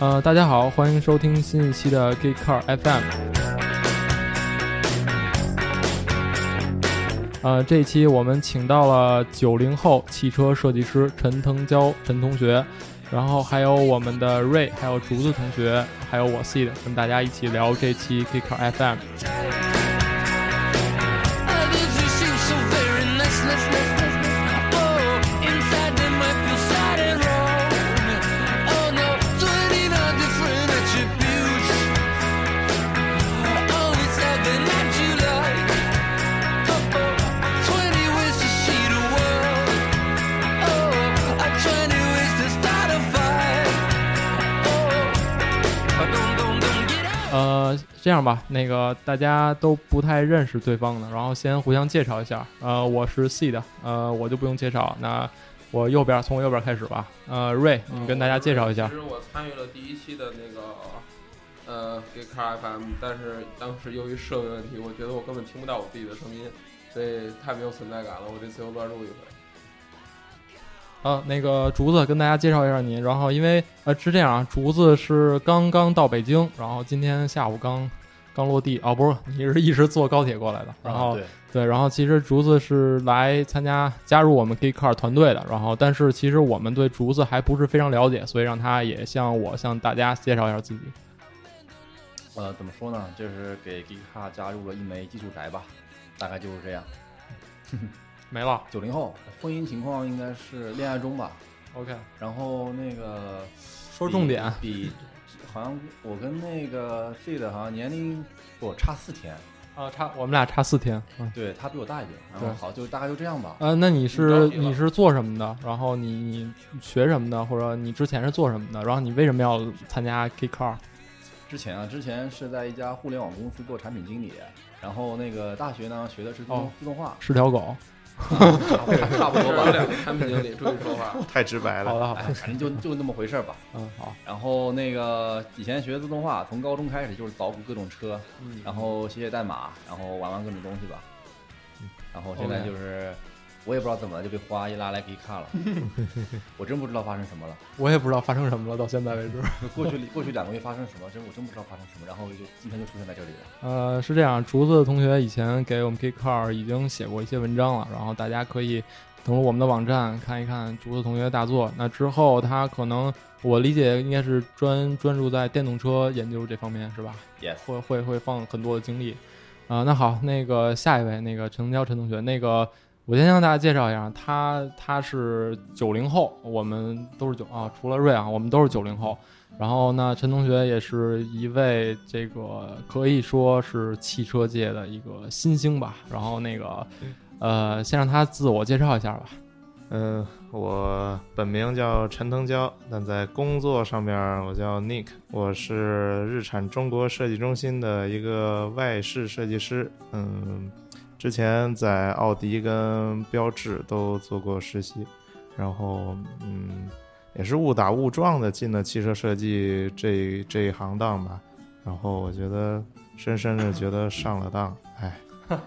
呃，大家好，欢迎收听新一期的 Geek Car FM。呃，这一期我们请到了九零后汽车设计师陈腾蛟陈同学，然后还有我们的瑞，还有竹子同学，还有我 C 的，跟大家一起聊这期 Geek Car FM。这样吧，那个大家都不太认识对方的，然后先互相介绍一下。呃，我是 C 的，呃，我就不用介绍。那我右边从我右边开始吧。呃，瑞，你跟大家介绍一下其。实我参与了第一期的那个呃 g e e Car FM，但是当时由于设备问题，我觉得我根本听不到我自己的声音，所以太没有存在感了。我这次又乱入一回。呃，那个竹子跟大家介绍一下你，然后因为呃是这样啊，竹子是刚刚到北京，然后今天下午刚刚落地，哦不是，你是一直坐高铁过来的，然后、啊对，对，然后其实竹子是来参加加入我们 Geek Car 团队的，然后但是其实我们对竹子还不是非常了解，所以让他也向我向大家介绍一下自己。呃，怎么说呢？就是给 Geek 卡加入了一枚技术宅吧，大概就是这样。没了九零后，婚姻情况应该是恋爱中吧。，OK，然后那个说重点，比比好像我跟那个 Z 的好像年龄我差四天，啊，差我们俩差四天，嗯。对他比我大一点。然后对好，就大概就这样吧。呃，那你你是你是做什么的？然后你你学什么的？或者你之前是做什么的？然后你为什么要参加 Geek Car？之前啊，之前是在一家互联网公司做产品经理，然后那个大学呢学的是自动、哦自动化，是条狗。差不多吧。两个产品经理，注意说话。太直白了。好了好的哎，，反正就就那么回事儿吧。嗯好，然后那个以前学自动化，从高中开始就是捣鼓各种车，嗯然后写写代码，然后玩玩各种东西吧。然后现在就是我也不知道怎么了就被花一拉来给看了，我真不知道发生什么了。我也不知道发生什么了，到现在为止。过去过去两个月发生什么，真我真不知道发生什么，然后就今天就出现在这里了。呃，是这样，竹子同学以前给我们 Kick Car 已经写过一些文章了，然后大家可以登录我们的网站看一看竹子同学的大作。那之后他可能我理解应该是专专注在电动车研究这方面，是吧？Yes，会会会放很多的精力。啊、那好，那个下一位，那个陈娇陈同学，那个我先向大家介绍一下，他他是九零后，我们都是九啊，除了瑞啊，我们都是九零后。然后呢，陈同学也是一位这个可以说是汽车界的一个新星吧。然后那个呃，先让他自我介绍一下吧。嗯、我本名叫陈腾蛟，但在工作上面我叫 Nick，我是日产中国设计中心的一个外事设计师。嗯，之前在奥迪跟标致都做过实习，然后嗯，也是误打误撞的进了汽车设计这这一行当吧。然后我觉得深深的觉得上了当，哎。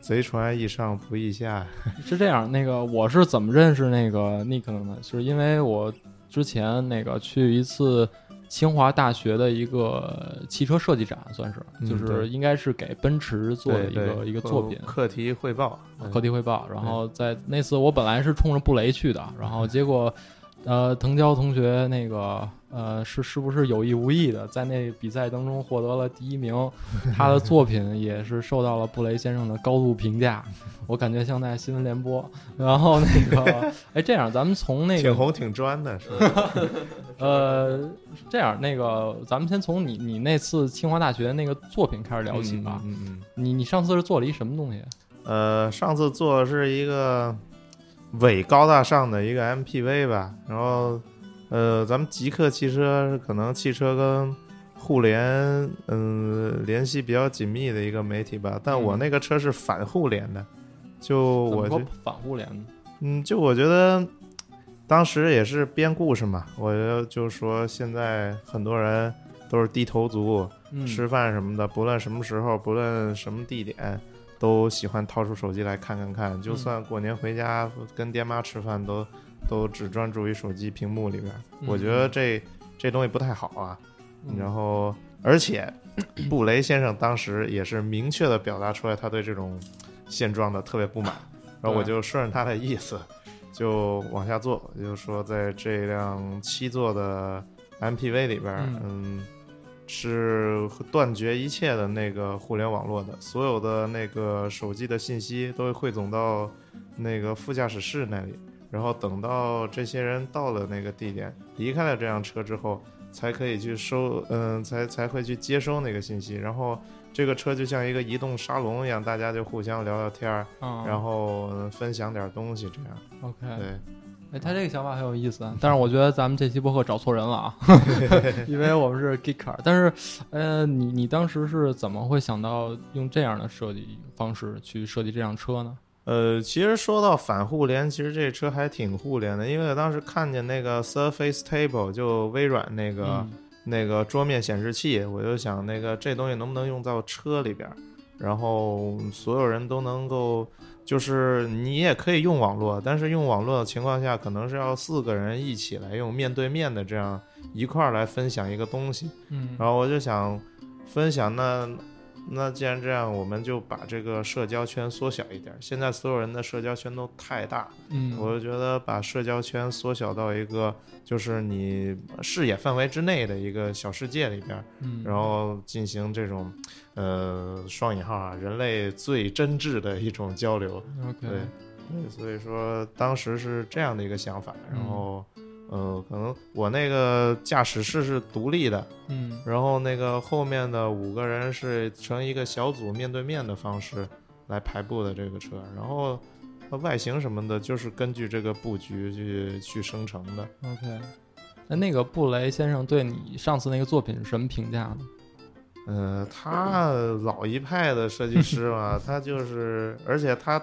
贼船易上不易下，是这样，那个我是怎么认识那个 Nick 的呢？是因为我之前那个去一次清华大学的一个汽车设计展，算是，嗯就是应该是给奔驰做的一个一个作品。课题汇报，嗯。课题汇报，然后在那次我本来是冲着布雷去的，然后结果，呃，藤椒同学那个呃是是不是有意无意的在那比赛当中获得了第一名，他的作品也是受到了布雷先生的高度评价，我感觉像在新闻联播。然后那个，哎，这样咱们从那个挺红挺专的，是吧？呃，这样那个咱们先从你你那次清华大学那个作品开始聊起吧。嗯嗯嗯你你上次是做了一什么东西？呃，上次做的是一个伪高大上的一个 MPV 吧，然后呃，咱们极客汽车可能汽车跟互联嗯、联系比较紧密的一个媒体吧，但我嗯那个车是反互联的，就我反互联呢？嗯，就我觉得当时也是编故事嘛，我就就说现在很多人都是低头族，嗯吃饭什么的，不论什么时候，不论什么地点，都喜欢掏出手机来看看看，就算过年回家跟爹妈吃饭都都只专注于手机屏幕里边儿，我觉得这这东西不太好啊。嗯。然后，而且 布雷先生当时也是明确的表达出来他对这种现状的特别不满，然后我就顺着他的意思就往下做，就是说在这辆七座的 MPV 里边，嗯。嗯，是断绝一切的那个互联网络的，所有的那个手机的信息都会汇总到那个副驾驶室那里，然后等到这些人到了那个地点，离开了这辆车之后，才可以去收，嗯，才才会去接收那个信息，然后这个车就像一个移动沙龙一样，大家就互相聊聊天儿，啊，然后嗯分享点东西，这样，OK，对。哎，他这个想法很有意思，啊，但是我觉得咱们这期播客找错人了啊，因为我们是 Geeker，但是，呃，你你当时是怎么会想到用这样的设计方式去设计这辆车呢？呃，其实说到反互联，其实这车还挺互联的，因为我当时看见那个 Surface Table，就微软那个、嗯。那个桌面显示器，我就想那个这东西能不能用到车里边儿，然后所有人都能够，就是你也可以用网络，但是用网络的情况下，可能是要四个人一起来用，面对面的这样一块儿来分享一个东西。嗯。然后我就想分享那，那既然这样，我们就把这个社交圈缩小一点。现在所有人的社交圈都太大，嗯，我就觉得把社交圈缩小到一个就是你视野范围之内的一个小世界里边，嗯，然后进行这种呃双引号啊人类最真挚的一种交流。OK，对，对，所以说当时是这样的一个想法，然后。呃，可能我那个驾驶室是独立的，嗯然后那个后面的五个人是成一个小组面对面的方式来排布的这个车，然后呃外形什么的，就是根据这个布局去去生成的。OK，那那个布雷先生对你上次那个作品是什么评价呢？呃，他老一派的设计师嘛，他就是，而且他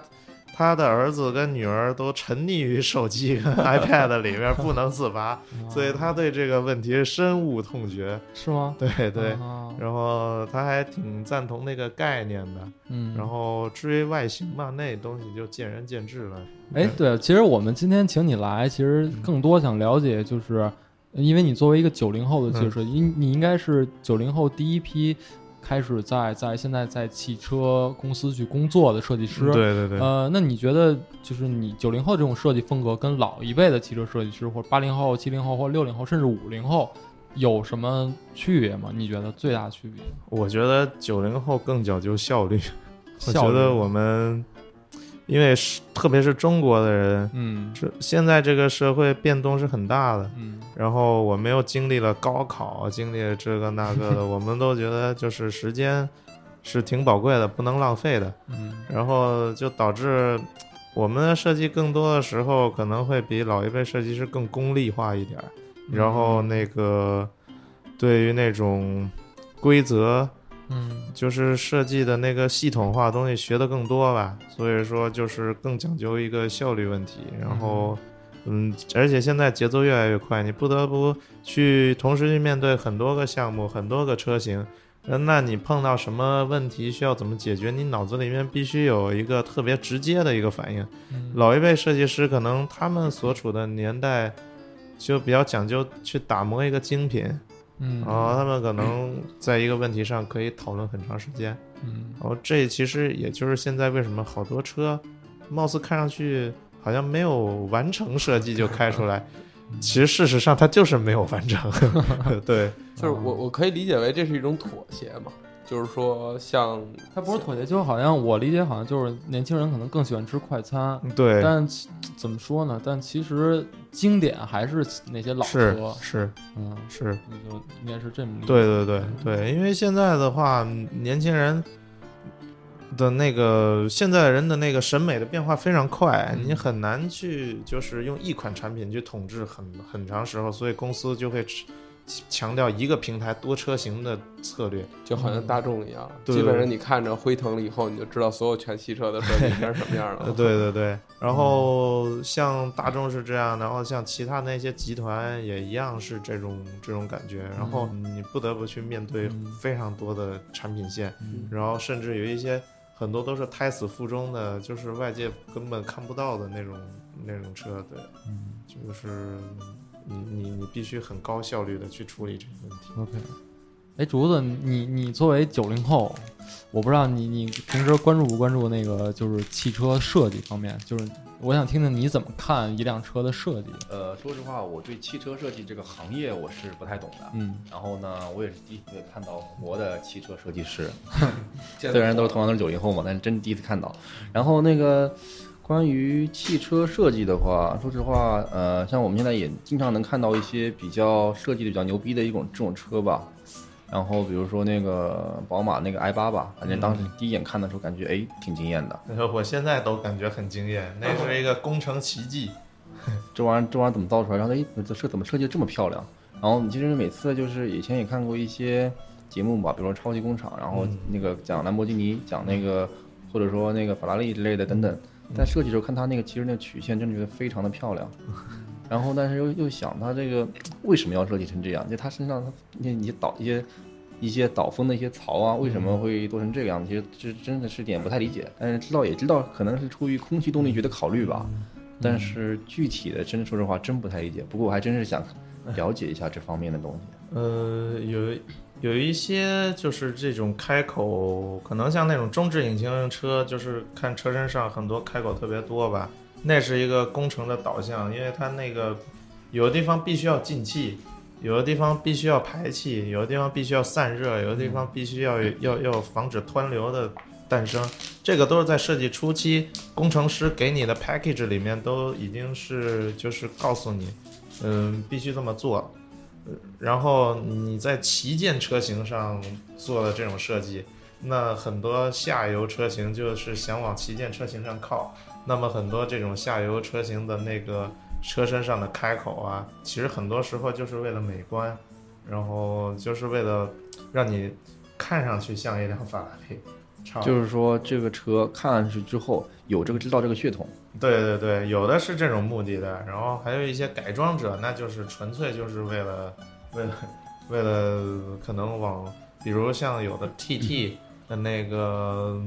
他的儿子跟女儿都沉溺于手机跟 iPad 里面不能自拔，所以他对这个问题深恶痛绝。是吗？对对，啊然后他还挺赞同那个概念的。嗯，然后至于外形嘛，那东西就见仁见智了。哎，对，其实我们今天请你来，其实更多想了解，就是因为你作为一个九零后的汽车设计，应、你应该是九零后第一批开始在在现在在汽车公司去工作的设计师。对对对，呃，那你觉得就是你九零后这种设计风格跟老一辈的汽车设计师，或者八零后、七零后或六零后，甚至五零后有什么区别吗？你觉得最大的区别？我觉得九零后更讲究效率。我觉得我们，因为是特别是中国的人，嗯是现在这个社会变动是很大的。嗯然后我们又经历了高考，经历了这个那个的，我们都觉得就是时间是挺宝贵的，不能浪费的。嗯然后就导致我们的设计更多的时候可能会比老一辈设计师更功利化一点儿，然后那个对于那种规则，嗯就是设计的那个系统化东西学的更多吧，所以说就是更讲究一个效率问题，然后。嗯，而且现在节奏越来越快，你不得不去同时去面对很多个项目、很多个车型，呃那你碰到什么问题需要怎么解决？你脑子里面必须有一个特别直接的一个反应。嗯老一辈设计师可能他们所处的年代就比较讲究去打磨一个精品，嗯。然后他们可能在一个问题上可以讨论很长时间。嗯。然后这其实也就是现在为什么好多车貌似看上去好像没有完成设计就开出来，其实事实上它就是没有完成。对，就是我我可以理解为这是一种妥协嘛，就是说像他不是妥协，就好像我理解，好像就是年轻人可能更喜欢吃快餐，对，但怎么说呢？但其实经典还是那些老是车，是嗯，是。那就应该是这么对对对对，因为现在的话，年轻人的那个现在人的那个审美的变化非常快，嗯你很难去就是用一款产品去统治很很长时候，所以公司就会吃强调一个平台多车型的策略。就好像大众一样，对基本上你看着辉腾了以后，你就知道所有全系车的设计应该是什么样的，了。对对对，然后像大众是这样，然后像其他那些集团也一样是这种这种感觉，然后你不得不去面对嗯。非常多的产品线，嗯。然后甚至有一些很多都是胎死腹中的，就是外界根本看不到的那种那种车，对，嗯。就是你你你必须很高效率的去处理这个问题。，OK。哎，竹子，你你作为九零后，我不知道你你平时关注不关注那个就是汽车设计方面，就是我想听听你怎么看一辆车的设计。呃，说实话，我对汽车设计这个行业我是不太懂的。嗯然后呢，我也是第一次看到活的汽车设计师，见 虽然都是同样都是九零后嘛，但是真第一次看到。然后那个关于汽车设计的话，说实话，呃，像我们现在也经常能看到一些比较设计的比较牛逼的一种这种车吧。然后比如说那个宝马那个 i 八吧，反正当时第一眼看的时候感觉哎挺惊艳的，呃我现在都感觉很惊艳，那是一个工程奇迹。这玩意儿这玩意儿怎么造出来？然后哎，这车怎么设计的这么漂亮？然后你其实每次就是以前也看过一些节目吧，比如说超级工厂，然后嗯那个讲兰博基尼，讲那个或者说那个法拉利之类的等等，在设计的时候看它那个其实那个曲线真的觉得非常的漂亮。然后但是又又想它这个为什么要设计成这样？就它身上它你你导一些一些导风的一些槽啊，为什么会做成这个样子？其实这真的是点不太理解，但是知道也知道可能是出于空气动力学的考虑吧。但是具体的，真说实话，真不太理解。不过我还真是想 了解一下这方面的东西。呃，有有一些就是这种开口，可能像那种中置引擎车，就是看车身上很多开口特别多吧，那是一个工程的导向，因为它那个有的地方必须要进气，有的地方必须要排气，有的地方必须要散热，有的地方必须要要要防止湍流的诞生，这个都是在设计初期，工程师给你的 package 里面都已经是就是告诉你，嗯，必须这么做。然后你在旗舰车型上做的这种设计，那很多下游车型就是想往旗舰车型上靠，那么很多这种下游车型的那个车身上的开口啊，其实很多时候就是为了美观，然后就是为了让你看上去像一辆法拉利。就是说，这个车看上去之后有这个知道这个血统，对对对，有的是这种目的的，然后还有一些改装者，那就是纯粹就是为了 为了为了可能往，比如像有的 TT 的那个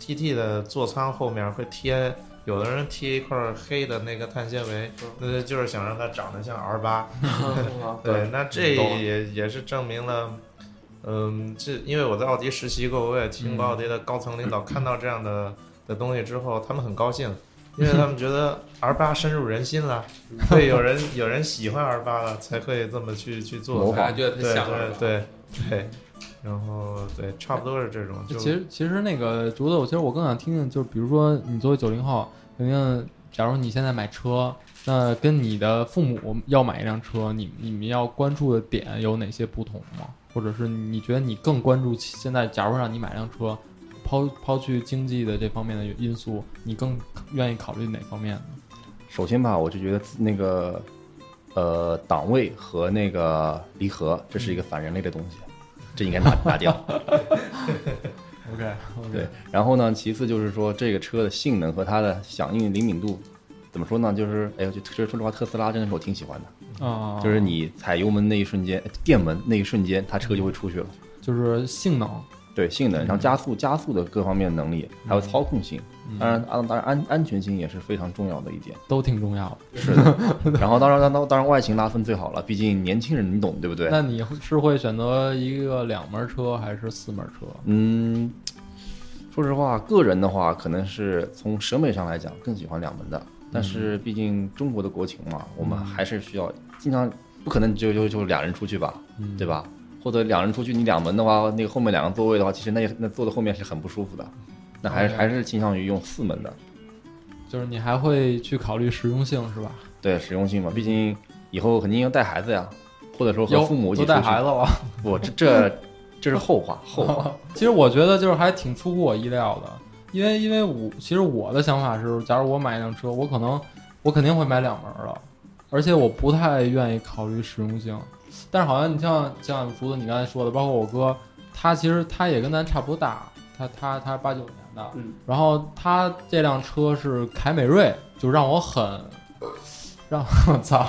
TT 的座舱后面会贴，有的人贴一块黑的那个碳纤维，那就是想让它长得像 R 八。对，那这也也是证明了。嗯，这因为我在奥迪实习过，我也听过奥迪的高层领导看到这样的的东西之后，他们很高兴，因为他们觉得 R 八深入人心了，会有人有人喜欢 R 八了，才会这么去去做。模仿还觉得对对，对对，然后对，差不多是这种。就其实其实那个竹子，我其实我更想听听，就是比如说你作为九零后，肯定，假如你现在买车，那跟你的父母要买一辆车，你你们要关注的点有哪些不同吗？或者是你觉得你更关注现在，假如让你买辆车，抛抛去经济的这方面的因素，你更愿意考虑哪方面呢？首先吧，我就觉得那个呃档位和那个离合，这是一个反人类的东西，这应该拿拿掉。OK，对，然后呢，其次就是说这个车的性能和它的响应灵敏度，怎么说呢？就是哎呀，就其实说实话，特斯拉真的是我挺喜欢的，啊，就是你踩油门那一瞬间，呃电门那一瞬间，它车就会出去了。就是性能，对性能，然后加速、加速的各方面能力，还有操控性，当然安当然安安全性也是非常重要的一点。都挺重要的。是的，然后当然当当当然外形拉分最好了，毕竟年轻人你懂对不对？那你是会选择一个两门车还是四门车？嗯，说实话，个人的话可能是从审美上来讲更喜欢两门的，但是毕竟中国的国情嘛，我们还是需要经常不可能就就就俩人出去吧，嗯对吧？或者两人出去，你两门的话，那个后面两个座位的话，其实那那坐的后面是很不舒服的。那还是还是倾向于用四门的，就是你还会去考虑实用性是吧？对实用性嘛，毕竟以后肯定要带孩子呀，或者说和父母一起都带孩子了。不，这这这是后话，后话。其实我觉得就是还挺出乎我意料的，因为因为我其实我的想法是，假如我买一辆车，我可能我肯定会买两门的，而且我不太愿意考虑实用性。但是好像你像像竹子你刚才说的，包括我哥，他其实他也跟咱差不多大，他他他八九年的，嗯然后他这辆车是凯美瑞，就让我很让 我操，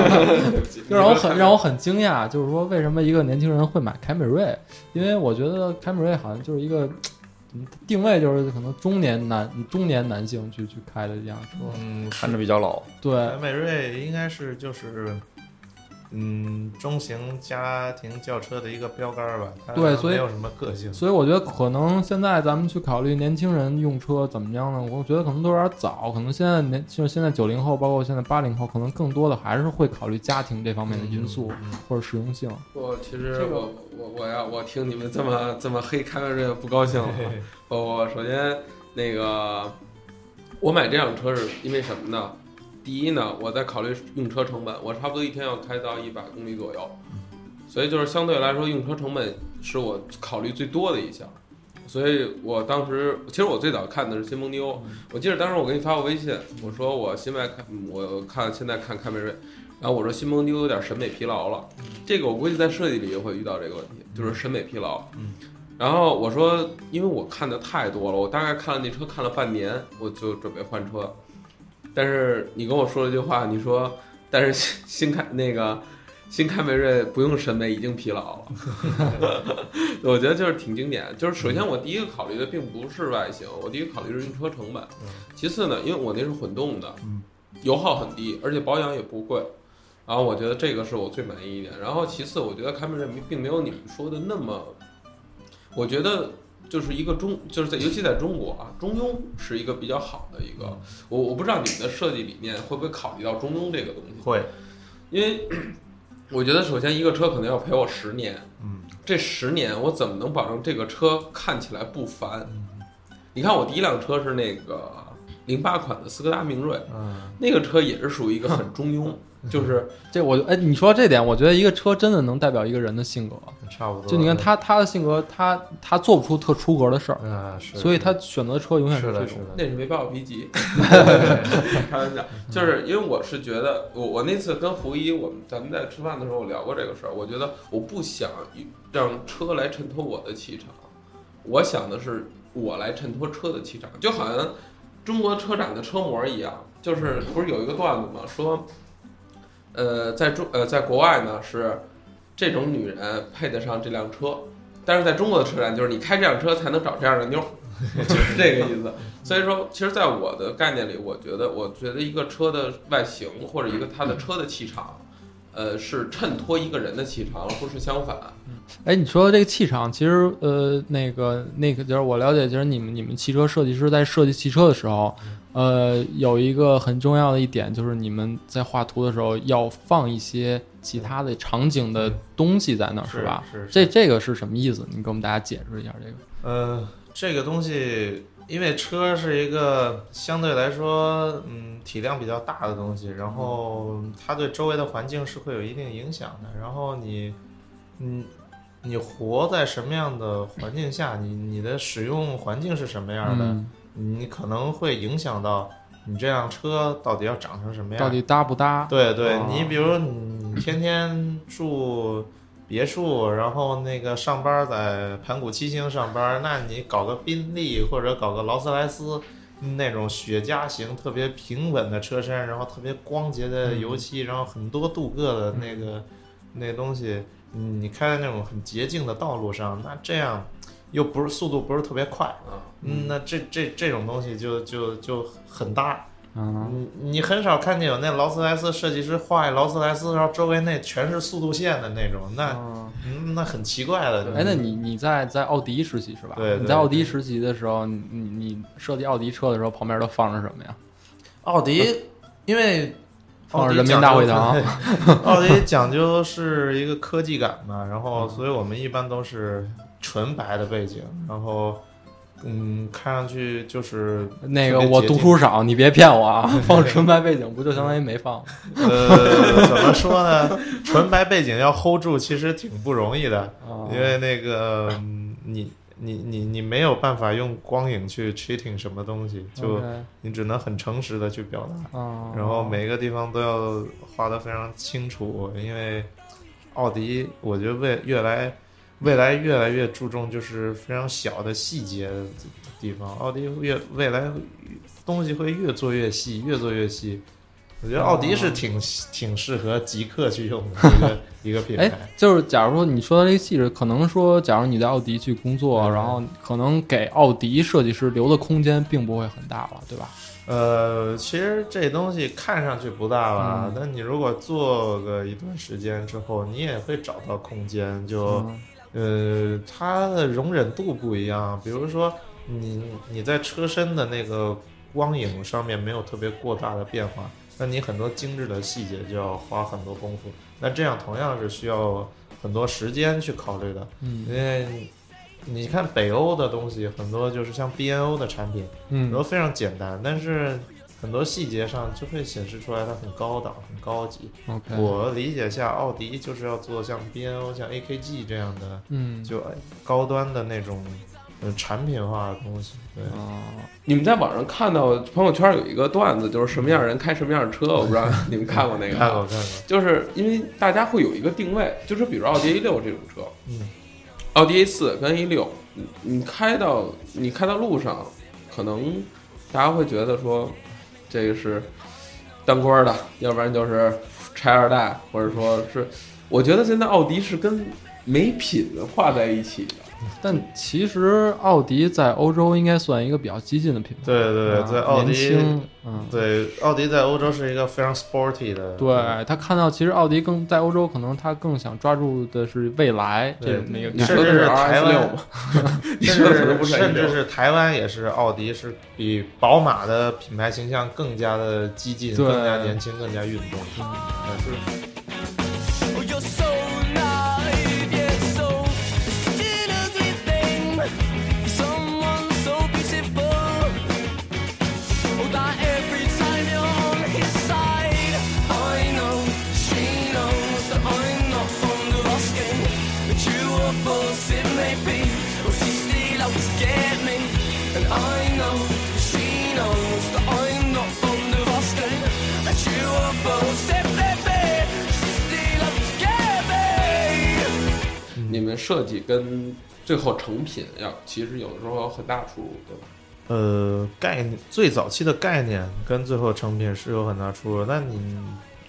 就让我很让我很惊讶，就是说为什么一个年轻人会买凯美瑞？因为我觉得凯美瑞好像就是一个定位就是可能中年男中年男性去去开的这辆车。嗯，看着比较老，对凯，美瑞应该是就是，嗯，中型家庭轿车的一个标杆儿吧。对所以没有什么个性。所以我觉得可能现在咱们去考虑年轻人用车怎么样呢？我觉得可能都有点早，可能现在年就是现在九零后，包括现在八零后，可能更多的还是会考虑家庭这方面的因素嗯或者实用性。我其实我我我要我听你们这么 这么黑凯美瑞不高兴了。我我首先那个我买这辆车是因为什么呢？第一呢，我在考虑用车成本，我差不多一天要开到一百公里左右，所以就是相对来说用车成本是我考虑最多的一项。所以我当时其实我最早看的是新蒙迪欧，我记得当时我给你发过微信，我说我现在看我看现在看凯美瑞，然后我说新蒙迪欧有点审美疲劳了，这个我估计在设计里也会遇到这个问题，就是审美疲劳。嗯。然后我说，因为我看的太多了，我大概看了那车看了半年，我就准备换车。但是你跟我说了一句话，你说，但是新新凯那个新凯美瑞不用审美已经疲劳了，我觉得就是挺经典。就是首先我第一个考虑的并不是外形，我第一个考虑是用车成本。其次呢，因为我那是混动的，嗯油耗很低，而且保养也不贵。然后我觉得这个是我最满意一点。然后其次，我觉得凯美瑞并没有你们说的那么，我觉得就是一个中，就是在尤其在中国啊，中庸是一个比较好的一个。我我不知道你们的设计理念会不会考虑到中庸这个东西，会，因为 我觉得首先一个车可能要陪我十年，嗯。这十年我怎么能保证这个车看起来不烦？嗯。你看我第一辆车是那个零八款的斯柯达明锐，嗯，那个车也是属于一个很中庸，就是这我哎，你说这点，我觉得一个车真的能代表一个人的性格。差不多。就你看他他的性格，他他做不出特出格的事儿，啊，是，所以他选择的车永远是的，这种那是没抱脾气，开玩笑，就是因为我是觉得，我我那次跟胡一，我们咱们在吃饭的时候我聊过这个事儿，我觉得我不想让车来衬托我的气场，我想的是我来衬托车的气场，就好像中国车展的车模一样，就是不是有一个段子吗？说，呃，在中呃在国外呢是这种女人配得上这辆车，但是在中国的车展就是你开这辆车才能找这样的妞儿，就是这个意思。所以说，其实，在我的概念里，我觉得，我觉得一个车的外形或者一个它的车的气场，呃，是衬托一个人的气场，而不是相反。哎，你说的这个气场，其实呃，那个那个就是我了解，就是你们你们汽车设计师在设计汽车的时候，呃，有一个很重要的一点，就是你们在画图的时候要放一些其他的场景的东西在那儿，是吧？是是这这个是什么意思？你给我们大家解释一下这个。呃，这个东西，因为车是一个相对来说，嗯，体量比较大的东西，然后它对周围的环境是会有一定影响的。然后你，嗯，你活在什么样的环境下，你你的使用环境是什么样的，嗯你可能会影响到你这辆车到底要长成什么样。到底搭不搭？对对，哦你比如你天天住别墅，然后那个上班在盘古七星上班，那你搞个宾利或者搞个劳斯莱斯那种雪茄型特别平稳的车身，然后特别光洁的油漆，然后很多镀铬的那个、那东西，嗯你开在那种很洁净的道路上，那这样又不是速度不是特别快，啊，嗯，那这这这种东西就就就很搭。嗯，你你很少看见有那劳斯莱斯设计师画一劳斯莱斯，然后周围那全是速度线的那种，那嗯嗯那很奇怪的。哎，那你你在在奥迪实习是吧？对对你在奥迪实习的时候，你你你设计奥迪车的时候，旁边都放着什么呀？奥迪，因为放着人民大会堂。奥迪讲究是一个科技感嘛，然后所以我们一般都是纯白的背景，然后嗯，看上去就是那个我读书少，你别骗我啊！放纯白背景不就相当于没放？呃，怎么说呢？纯白背景要 hold 住，其实挺不容易的。啊因为那个嗯你你你你没有办法用光影去 cheating 什么东西，就你只能很诚实的去表达，啊，然后每个地方都要画得非常清楚，因为奥迪我觉得未越来未来越来越注重就是非常小的细节的地方，奥迪越未来东西会越做越细，越做越细。我觉得奥迪是挺挺适合极客去用的一个 一个品哎牌。，就是假如说你说的这个细致，可能说，假如你在奥迪去工作，嗯然后可能给奥迪设计师留的空间并不会很大了，对吧？呃，其实这东西看上去不大吧嗯，但你如果做个一段时间之后，你也会找到空间。就嗯呃，它的容忍度不一样。比如说你你在车身的那个光影上面没有特别过大的变化，那你很多精致的细节就要花很多功夫。那这样同样是需要很多时间去考虑的，嗯因为你看北欧的东西很多就是像 BNO 的产品。嗯都非常简单，但是很多细节上就会显示出来它很高档、很高级。，OK，我理解下，奥迪就是要做像 BNO、像 AKG 这样的，嗯。就哎高端的那种呃产品化的东西。对，啊，你们在网上看到朋友圈有一个段子，就是什么样的人开什么样的车，我不知道 你们看过那个吗？看过看过，就是因为大家会有一个定位，就是比如奥迪 A 六这种车，嗯，奥迪 A 四跟 A 六，你你开到你开到路上，可能大家会觉得说这个是当官的，要不然就是拆二代，或者说是，我觉得现在奥迪是跟没品画在一起的。但其实奥迪在欧洲应该算一个比较激进的品牌，对对对，啊在奥迪，嗯，对奥迪在欧洲是一个非常 sporty 的，对他看到，其实奥迪更在欧洲，可能他更想抓住的是未来这对种的一个你概念。说的是甚至是台湾甚 说的可能至不是。甚至是台湾也是奥迪是比宝马的品牌形象更加的激进、对。更加年轻、更加运动。嗯。对设计跟最后成品要其实有的时候有很大出入，对吧？呃，概念最早期的概念跟最后成品是有很大出入，那你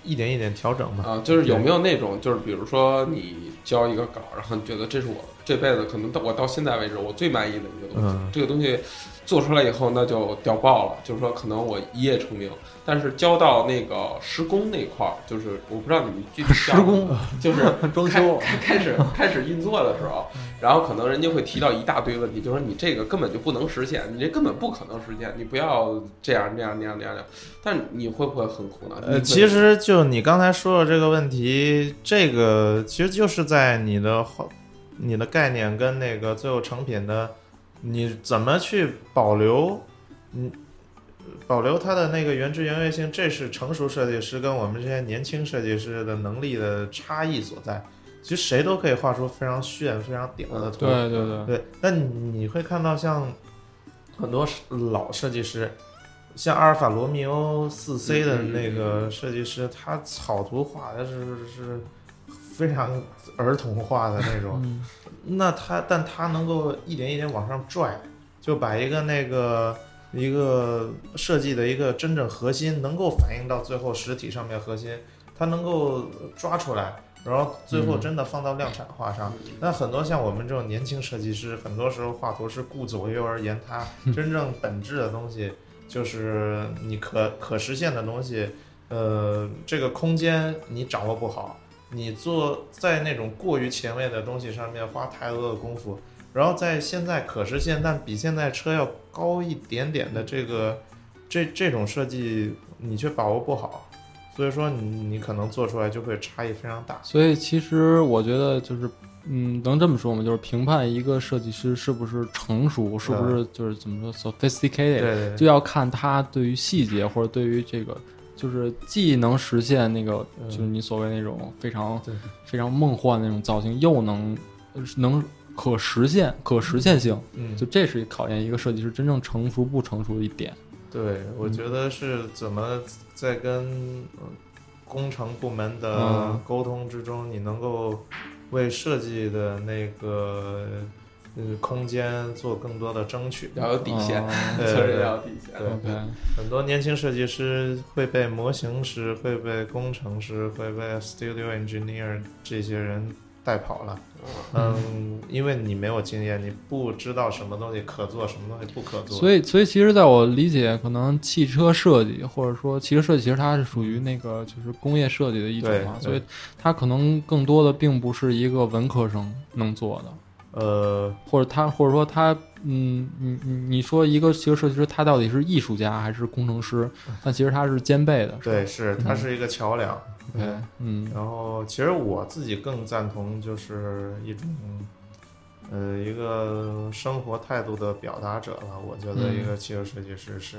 一点一点调整嘛。啊，就是有没有那种，就是比如说你交一个稿，然后你觉得这是我这辈子可能到我到现在为止我最满意的一个东西，嗯这个东西做出来以后那就屌爆了，就是说可能我一夜成名，但是交到那个施工那块儿，就是我不知道你们具体施工就是 装修开开开始 开始运作的时候，然后可能人家会提到一大堆问题，就说你这个根本就不能实现，你这根本不可能实现，你不要这样那样那样那样那样。但你会不会很苦恼？呃，其实就你刚才说的这个问题，这个其实就是在你的后你的概念跟那个最后成品的，你怎么去保留，嗯，保留它的那个原汁原味性，这是成熟设计师跟我们这些年轻设计师的能力的差异所在。其实谁都可以画出非常炫、非常屌的图，对对对，对，但你会看到像很多老设计师，像阿尔法罗密欧四 C 的那个设计师，他草图画的是是非常儿童化的那种。嗯那他，但他能够一点一点往上拽，就把一个那个一个设计的一个真正核心，能够反映到最后实体上面核心，他能够抓出来，然后最后嗯真的放到量产化上。那很多像我们这种年轻设计师，很多时候画图是顾左右而言他，真正本质的东西就是你可可实现的东西，呃，这个空间你掌握不好，你做在那种过于前卫的东西上面花太多的功夫，然后在现在可实现但比现在车要高一点点的这个这这种设计，你却把握不好，所以说你你可能做出来就会差异非常大。所以其实我觉得就是，嗯，能这么说吗？就是评判一个设计师是不是成熟，是不是就是怎么说 sophisticated，对对就要看他对于细节或者对于这个，就是既能实现那个，嗯。就是你所谓那种非常对。非常梦幻的那种造型，又能呃能可实现可实现性，嗯就这是考验一个设计师真正成熟不成熟的一点。对，我觉得是怎么在跟呃工程部门的嗯。沟通之中，你能够为设计的那个嗯空间做更多的争取。要有底线，哦对责任要有底线。对 OK，很多年轻设计师会被模型师、会被工程师、会被 studio engineer 这些人带跑了。嗯，因为你没有经验，你不知道什么东西可做，什么东西不可做。所以，所以其实在我理解，可能汽车设计或者说汽车设计，其实它是属于那个就是工业设计的一种嘛，所以它可能更多的并不是一个文科生能做的，呃，或者他或者说他，嗯，你你你说一个汽车设计师，他到底是艺术家还是工程师？但其实他是兼备的，对，是他是一个桥梁。对，嗯然后，其实我自己更赞同就是一种，呃，一个生活态度的表达者了。我觉得嗯一个汽车设计师是，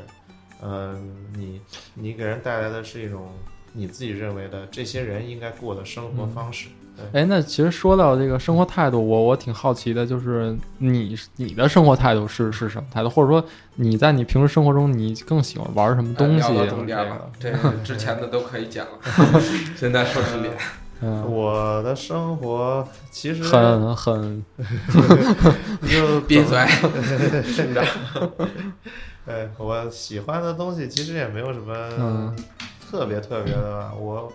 呃，你你给人带来的是一种你自己认为的这些人应该过的生活方式。哎，那其实说到这个生活态度，我我挺好奇的，就是你你的生活态度是是什么态度，或者说你在你平时生活中你更喜欢玩什么东西？聊到重点了，这个 之前的都可以讲了，现在说重点。嗯，我的生活其实很很你 就闭嘴，省着。对我喜欢的东西其实也没有什么嗯特别特别的吧。我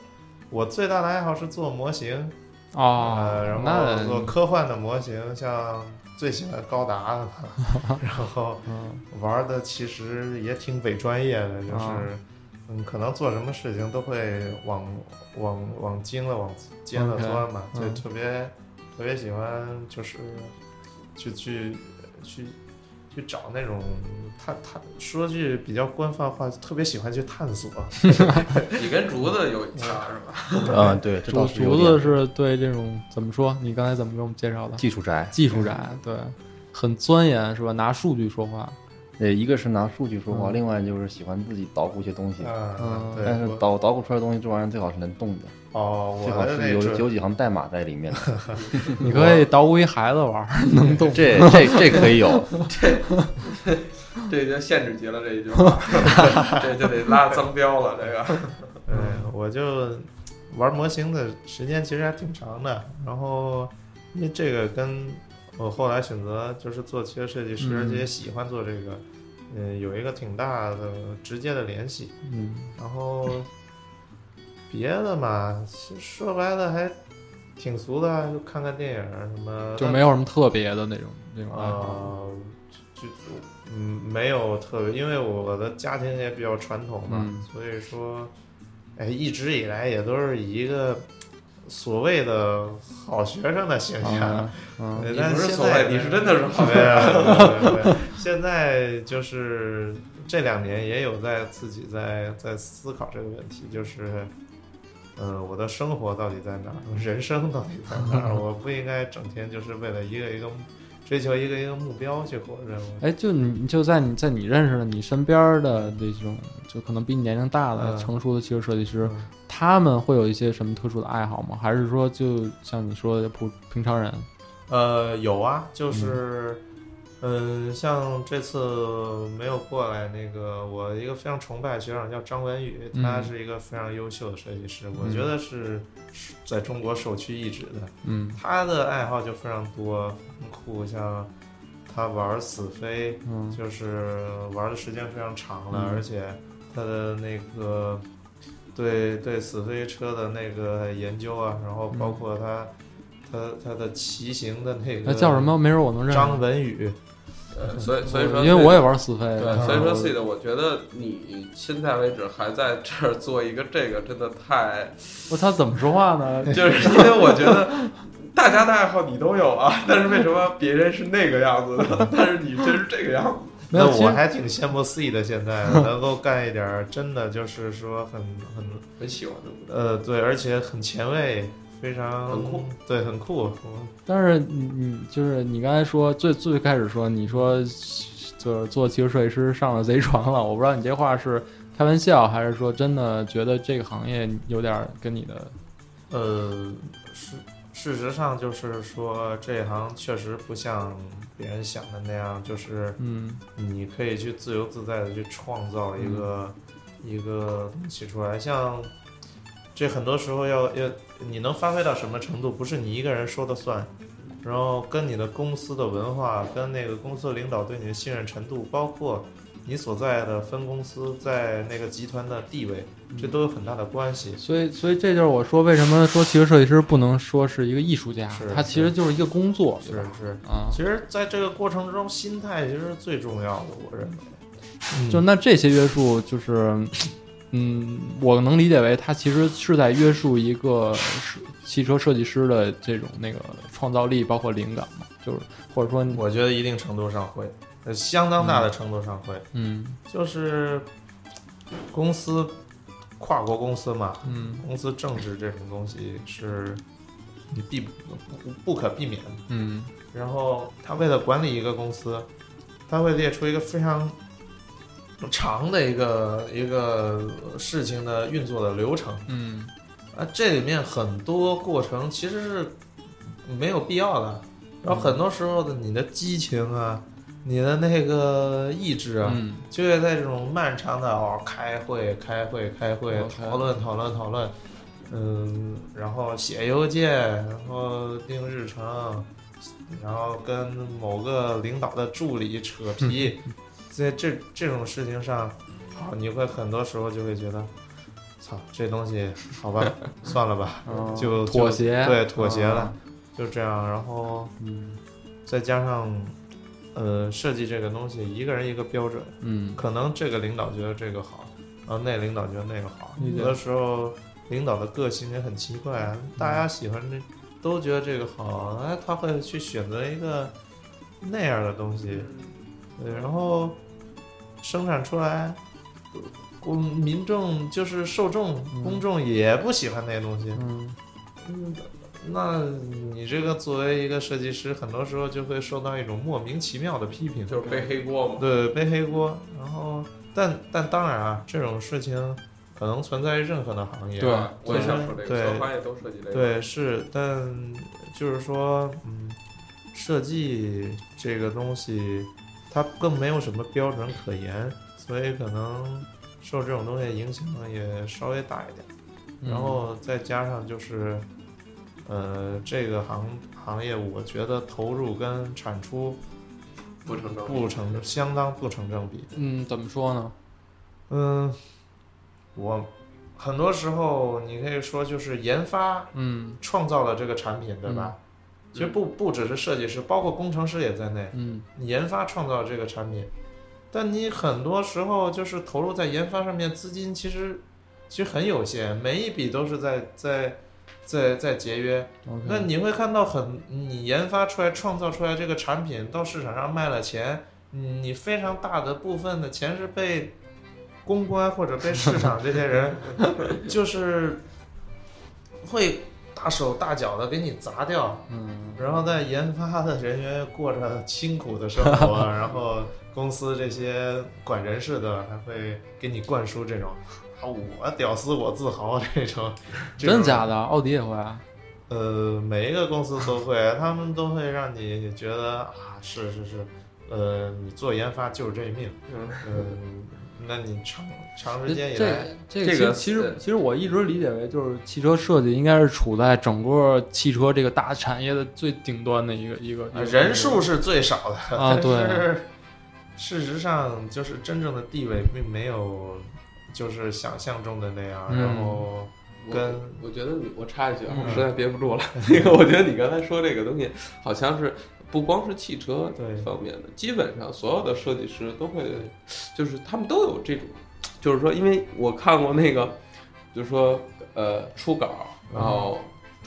我最大的爱好是做模型，哦呃，，然后做科幻的模型，像最喜欢高达的嘛，然后嗯玩的其实也挺伪专业的，就是、啊。嗯，可能做什么事情都会往往往精了、往尖了钻嘛，就嗯。特别特别喜欢就是去去去去找那种探探说句比较官方话，特别喜欢去探索。你跟竹子有一项是吧？啊，对，这竹竹子是对这种怎么说？你刚才怎么给我们介绍的？技术宅。技术宅，对，很钻研是吧？拿数据说话，对，一个是拿数据说话，嗯另外就是喜欢自己捣鼓一些东西。嗯但是捣捣鼓出来的东西，这玩意儿最好是能动的，哦，最好是有有几行代码在里面。你可以捣鼓一孩子玩，能动。这这这可以有，这这已经限制级了，这一句话，这就得拉脏标了。这个，嗯，我就玩模型的时间其实还挺长的，然后因为这个跟我后来选择就是做汽车设计师，嗯而且喜欢做这个，嗯，有一个挺大的直接的联系。嗯然后别的嘛，其实说白了还挺俗的，就看看电影儿什么，就没有什么特别的那种那种爱好。呃，就就嗯没有特别，因为我的家庭也比较传统嘛，嗯。所以说，哎，一直以来也都是以一个所谓的好学生的形象。嗯。但现在所谓，你是真的是好学生，对对对。现在就是这两年也有在自己在在思考这个问题，就是，呃，我的生活到底在哪儿？人生到底在哪儿？我不应该整天就是为了一个一个追求一个一个目标去过任务。哎，就你就在你在你认识的你身边的这种，就可能比你年龄大的、嗯成熟的汽车设计师，嗯他们会有一些什么特殊的爱好吗？还是说就像你说的普平常人？呃，有啊，就是，嗯、像这次没有过来那个，我一个非常崇拜的学长叫张文宇，他嗯是一个非常优秀的设计师，我嗯觉得是在中国首屈一指的。嗯他的爱好就非常多，很酷，像他玩死飞，嗯就是玩的时间非常长了，嗯而且他的那个对对死飞车的那个研究啊，然后包括他、他他的骑行的那个那叫什么？没准我能认识。张文宇，呃，所以所以说，因为我也玩四飞，对，嗯所以说我 C 的，我觉得你现在为止还在这儿做一个这个，真的太，我操，怎么说话呢？就是因为我觉得大家的爱好你都有啊，但是为什么别人是那个样子的，但是你却是这个样子？那我还挺羡慕 C 的，现在能够干一点儿真的就是说很很很喜欢的，呃对，而且很前卫，非常很酷，对，很酷。但是你你就是你刚才说最最开始说你说就是做汽车设计师上了贼船了，我不知道你这话是开玩笑还是说真的觉得这个行业有点儿跟你的呃，事事实上就是说，这一行确实不像别人想的那样，就是嗯你可以去自由自在的去创造一个、一个东西出来。像这很多时候要要你能发挥到什么程度，不是你一个人说的算，然后跟你的公司的文化，跟那个公司的领导对你的信任程度，包括你所在的分公司在那个集团的地位，这都有很大的关系。所以，所以这就是我说为什么说汽车设计师不能说是一个艺术家是，他其实就是一个工作，对吧？是，啊，其实在这个过程中，心态其实是最重要的，我认为。就那这些约束，就是，嗯，我能理解为他其实是在约束一个是汽车设计师的这种那个创造力，包括灵感嘛，就是或者说，我觉得一定程度上会，呃，相当大的程度上会，嗯。就是公司跨国公司嘛，嗯。公司政治这种东西是你避不不不可避免的。嗯。然后他为了管理一个公司，他会列出一个非常长的一个一个事情的运作的流程。嗯。啊，这里面很多过程其实是没有必要的。然后很多时候的你的激情啊，你的那个意志啊，嗯。就会在这种漫长的哦，开会、开会、开会讨论、讨论、讨论，嗯，然后写邮件，然后定日程，然后跟某个领导的助理扯皮，在这这种事情上，好，你会很多时候就会觉得，操，这东西好吧，算了吧，哦就妥协，对，妥协了，啊就这样，然后嗯再加上。呃，设计这个东西，一个人一个标准，嗯可能这个领导觉得这个好，然后那领导觉得那个好。有的时候领导的个性也很奇怪，大家喜欢这都觉得这个好，哎，他会去选择一个那样的东西，对，然后生产出来，公民众就是受众公众也不喜欢那些东西。嗯嗯，那你这个作为一个设计师，很多时候就会受到一种莫名其妙的批评，就是背黑锅嘛。对，背黑锅。然后，但但当然啊，这种事情可能存在于任何的行业。对我也想说这个，对所有行业都涉及这个。对是，但就是说，嗯，设计这个东西，它更没有什么标准可言，所以可能受这种东西影响也稍微大一点。嗯然后再加上就是，呃，这个行行业，我觉得投入跟产出不成正比不成相当不成正比。嗯，怎么说呢？嗯，我很多时候你可以说就是研发嗯创造了这个产品，对吧？其实不不只是设计师，包括工程师也在内。嗯你研发创造这个产品，但你很多时候就是投入在研发上面，资金其实其实很有限，每一笔都是在在在在节约。那你会看到很，你研发出来、创造出来这个产品到市场上卖了钱，嗯你非常大的部分的钱是被公关或者被市场这些人，就是会大手大脚的给你砸掉，嗯然后在研发的人员过着辛苦的生活，然后公司这些管人事的还会给你灌输这种啊我屌丝我自豪这种，这种 真假的？奥迪也会啊？呃，每一个公司都会，他们都会让你觉得啊，是是是，呃，你做研发就是这命，嗯嗯、那你长长时间以来，这这个其实其实我一直理解为就是汽车设计应该是处在整个汽车这个大产业的最顶端的一个一个一个呃人数是最少的，啊但是事实上就是真正的地位并没有就是想象中的那样，嗯。然后跟我觉得你，我插一句啊，嗯。我实在憋不住了。那个，我觉得你刚才说这个东西，好像是不光是汽车对。方面的，基本上所有的设计师都会，就是他们都有这种，就是说，因为我看过那个，就是说，呃，初稿，然后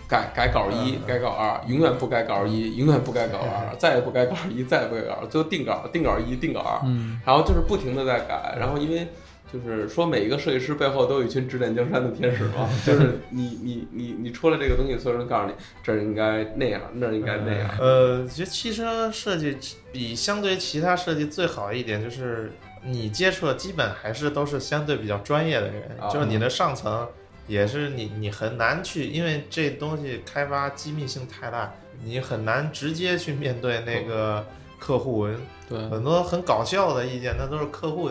改改稿一嗯，改稿二，永远不改稿一，永远不改稿二，再也不改稿一，再也不改最后定稿，定稿一，定稿二，嗯。然后就是不停的在改，然后因为就是说每一个设计师背后都有一群指点江山的天使嘛，就是你你你你出了这个东西，所有人告诉你这儿应该那样，那儿应该那样，呃，其实汽车设计比相对其他设计最好一点，就是你接触的基本还是都是相对比较专业的人，啊。就是你的上层也是你你很难去，因为这东西开发机密性太大，你很难直接去面对那个客户，对。很多很搞笑的意见，那都是客户，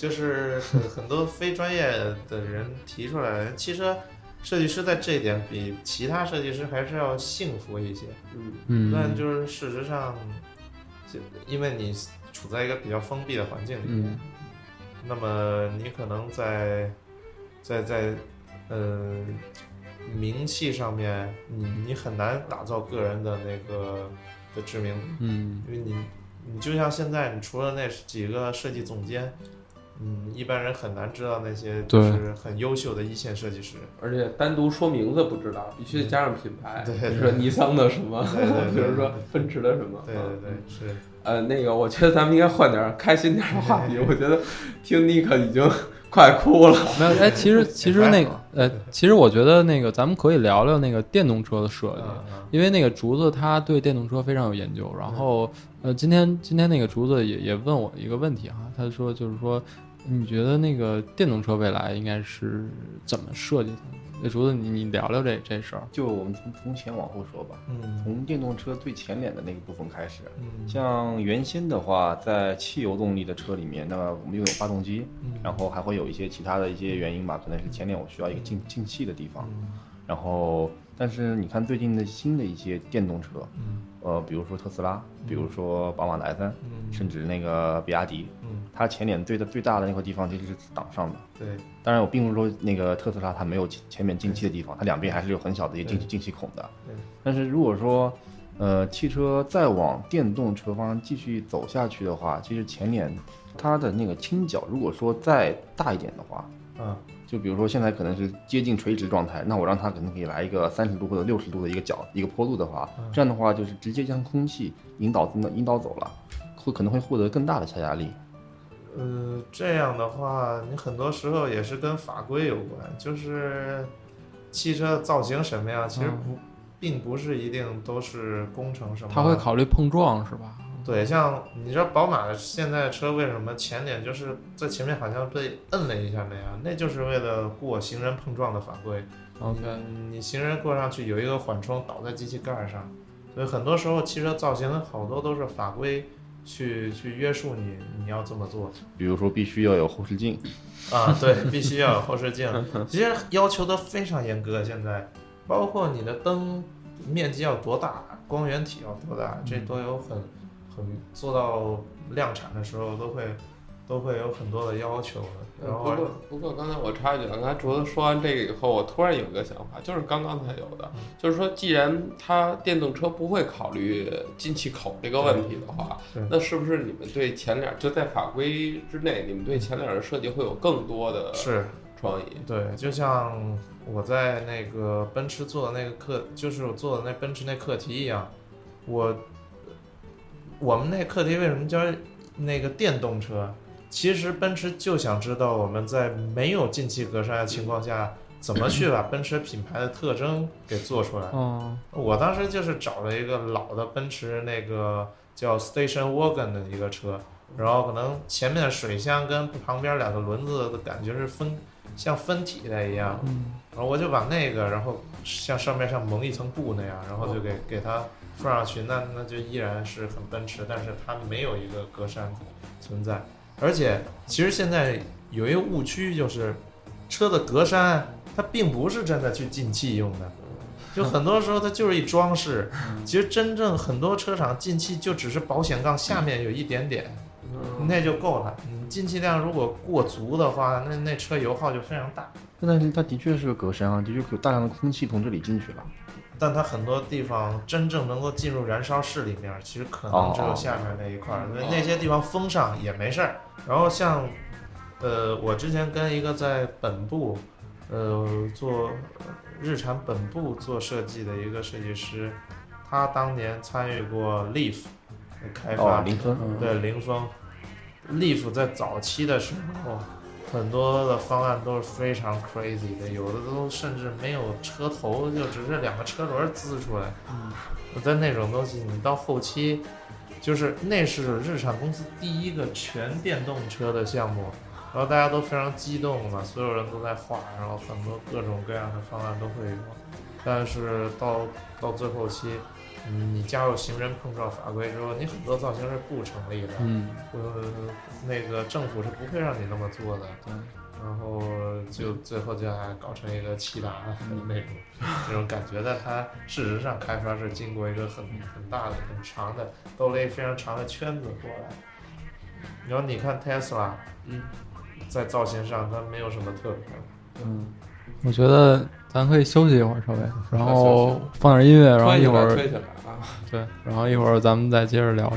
就是很很多非专业的人提出来的。汽车设计师在这一点比其他设计师还是要幸福一些。嗯嗯，但就是事实上，就因为你处在一个比较封闭的环境里面，嗯那么你可能在在在呃名气上面，你你很难打造个人的那个的知名度，嗯因为你你就像现在，你除了那几个设计总监。嗯，一般人很难知道那些就是很优秀的一线设计师。而且单独说名字不知道，必须得加上品牌。对比如说尼桑的什么，对对对 比如说奔驰的什么。对对对，是。呃，那个，我觉得咱们应该换点儿开心点儿的话题。我觉得听尼克已经 快哭了。没有哎，其实其实那个呃，其实我觉得那个咱们可以聊聊那个电动车的设计。因为那个竹子他对电动车非常有研究，然后呃，今天今天那个竹子也也问我一个问题哈，他说就是说，你觉得那个电动车未来应该是怎么设计的？那竹子你你聊聊这这事儿。就我们从从前往后说吧，嗯从电动车最前脸的那个部分开始。嗯像原先的话，在汽油动力的车里面，那么我们又有发动机，嗯然后还会有一些其他的一些原因吧，可能是前脸我需要一个进进气的地方。嗯然后，但是你看最近的新的一些电动车，嗯呃，比如说特斯拉，比如说宝马的 i 三嗯甚至那个比亚迪，嗯，它前脸最的最大的那块地方其实是挡上的。对，当然，我并不是说那个特斯拉它没有前前面进气的地方，它两边还是有很小的一个进气进气孔的对。但是如果说，呃，汽车再往电动车方向继续走下去的话，其实前脸它的那个倾角，如果说再大一点的话，嗯就比如说现在可能是接近垂直状态，那我让它可能可以来一个三十度或者六十度的一个角一个坡度的话，这样的话就是直接将空气引导引导走了，会可能会获得更大的下压力。呃，这样的话，你很多时候也是跟法规有关，就是汽车造型什么样，其实不，并不是一定都是工程什么。他会考虑碰撞是吧？对，像你知道宝马的现在车为什么前脸就是在前面好像被摁了一下那样，那就是为了过行人碰撞的法规。OK，嗯你行人过上去有一个缓冲倒在机器盖上，所以很多时候汽车造型好多都是法规去去约束你，你要这么做。比如说必须要有后视镜，啊，对，必须要有后视镜，其实要求都非常严格。现在，包括你的灯面积要多大，光源体要多大，这都有很很做到量产的时候都会都会有很多的要求的。然后不过不过，刚才我插一句啊，刚才竹子说完这个以后，我突然有一个想法，就是刚刚才有的，就是说，既然它电动车不会考虑进气口这个问题的话，那是不是你们对前脸就在法规之内，你们对前脸的设计会有更多的是创意？对，就像我在那个奔驰做的那个课，就是我做的那奔驰那课题一样，我我们那课题为什么叫那个电动车？其实奔驰就想知道我们在没有进气格栅的情况下，怎么去把 奔驰品牌的特征给做出来。嗯我当时就是找了一个老的奔驰那个叫 Station Wagon 的一个车，然后可能前面的水箱跟旁边两个轮子的感觉是分像分体的一样，嗯然后我就把那个，然后像上面像蒙一层布那样，然后就给给它放上去，那那就依然是很奔驰，但是它没有一个格栅存在，而且其实现在有一个误区就是，车的格栅它并不是真的去进气用的。就很多时候它就是一装饰，其实真正很多车厂进气就只是保险杠下面有一点点，嗯那就够了。你进气量如果过足的话，那那车油耗就非常大。但是它的确是个格栅啊，的确有大量的空气从这里进去了。但它很多地方真正能够进入燃烧室里面，其实可能只有下面那一块儿，因为那些地方封上也没事儿。然后像，呃，我之前跟一个在本部，呃，做日产本部做设计的一个设计师，他当年参与过 Leaf 的开发，哦，零峰，对凌风，Leaf 在早期的时候，很多的方案都是非常 crazy 的，有的都甚至没有车头，就只是两个车轮滋出来。嗯，但那种东西，你到后期，就是那是日产公司第一个全电动车的项目，然后大家都非常激动嘛，所有人都在画，然后很多各种各样的方案都会有，但是到到最后期。嗯，你加入行人碰撞法规之后，你很多造型是不成立的。嗯呃，那个政府是不会让你那么做的。对，然后就最后就还搞成一个欺打的那种那种感觉，但它事实上开发是经过一个很很大的、很长的兜了一非常长的圈子过来。然后你看 Tesla，嗯，在造型上它没有什么特别，嗯，我觉得咱可以休息一会儿，稍微，然后放点音乐，然后一会儿推起来啊！对，然后一会儿咱们再接着聊。